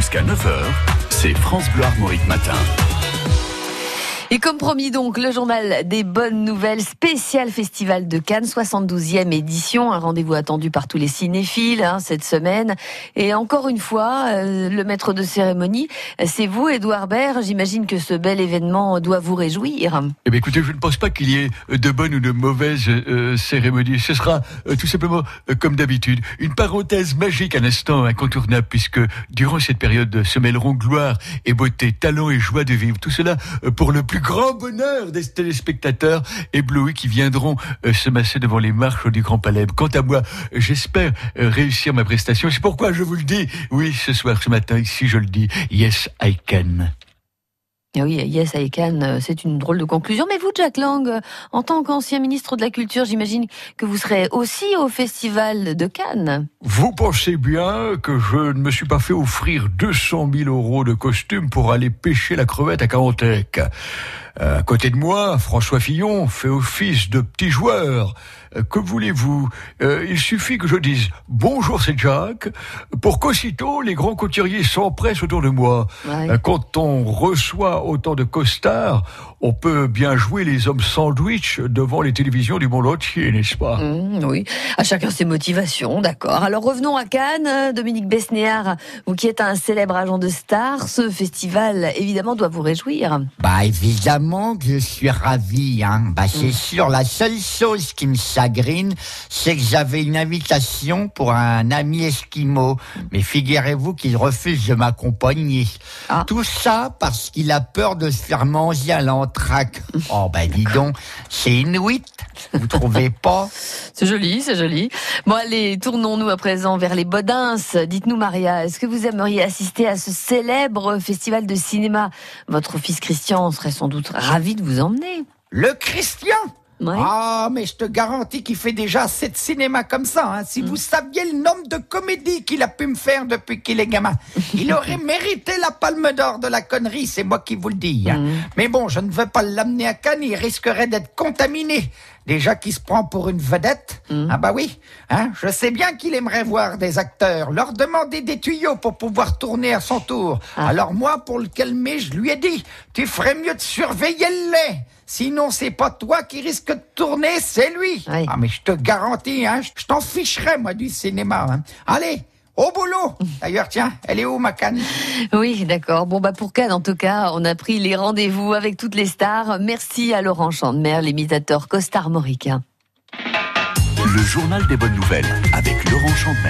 Jusqu'à 9h, c'est France Bleu Armorique Matin. Et comme promis donc, le journal des bonnes nouvelles spécial Festival de Cannes, 72e édition, un rendez-vous attendu par tous les cinéphiles hein, cette semaine. Et encore une fois, euh, le maître de cérémonie, c'est vous, Edouard Baird. J'imagine que ce bel événement doit vous réjouir. Eh bien, écoutez, je ne pense pas qu'il y ait de bonnes ou de mauvaises euh, cérémonies. Ce sera euh, tout simplement euh, comme d'habitude une parenthèse magique, un instant incontournable, puisque durant cette période se mêleront gloire et beauté, talent et joie de vivre. Tout cela pour le plus grand bonheur des téléspectateurs éblouis qui viendront euh, se masser devant les marches du Grand Palais. Quant à moi, j'espère euh, réussir ma prestation. C'est pourquoi je vous le dis. Oui, ce soir, ce matin, ici, je le dis. Yes, I can. Ah oui, Yes, I can, euh, c'est une drôle de conclusion. Mais vous, Jack Lang, euh, en tant qu'ancien ministre de la Culture, j'imagine que vous serez aussi au Festival de Cannes. Vous pensez bien que je ne me suis pas fait offrir 200 000 euros de costume pour aller pêcher la crevette à Carantec. Euh, à côté de moi, François Fillon fait office de petit joueur. Que voulez-vous? Euh, Il suffit que je dise bonjour, c'est Jacques, pour qu'aussitôt les grands couturiers s'empressent autour de moi. Ouais. Quand on reçoit autant de costards, on peut bien jouer les hommes sandwich devant les télévisions du monde entier, n'est-ce pas? Mmh, oui, à chacun ses motivations, d'accord. Alors revenons à Cannes, Dominique Besnéard, vous qui êtes un célèbre agent de stars, ce festival évidemment doit vous réjouir. Bah évidemment que je suis ravi. Hein. Bah c'est sûr, la seule chose qui me chagrine, c'est que j'avais une invitation pour un ami esquimau. Mais figurez-vous qu'il refuse de m'accompagner. Ah. Tout ça parce qu'il a peur de se faire manger à l'entraque. Oh bah dis donc, c'est inuit. Vous trouvez pas? C'est joli, c'est joli. Bon allez, tournons-nous à présent vers les Bodins. Dites-nous Maria, est-ce que vous aimeriez assister à ce célèbre festival de cinéma? Votre fils Christian serait sans doute ravi de vous emmener. Le Christian? Ouais. Ah, mais je te garantis qu'il fait déjà assez de cinéma comme ça. hein. Si vous saviez le nombre de comédies qu'il a pu me faire depuis qu'il est gamin, il aurait mérité la palme d'or de la connerie, c'est moi qui vous le dis. hein. Mais bon, je ne veux pas l'amener à Cannes, il risquerait d'être contaminé. Déjà qu'il se prend pour une vedette. Ah bah oui, hein, je sais bien qu'il aimerait voir des acteurs, leur demander des tuyaux pour pouvoir tourner à son tour. Alors moi, pour le calmer, je lui ai dit, tu ferais mieux de surveiller le lait. Sinon, c'est pas toi qui risque de tourner, c'est lui. Oui. Ah, mais je te garantis, hein, je t'en ficherai, moi, du cinéma. hein. Allez, au boulot. D'ailleurs, tiens, elle est où, ma canne? Oui, d'accord. Bon, bah pour Cannes, en tout cas, on a pris les rendez-vous avec toutes les stars. Merci à Laurent Chandemer, l'imitateur costard mauricain. Le journal des bonnes nouvelles avec Laurent Chandemer.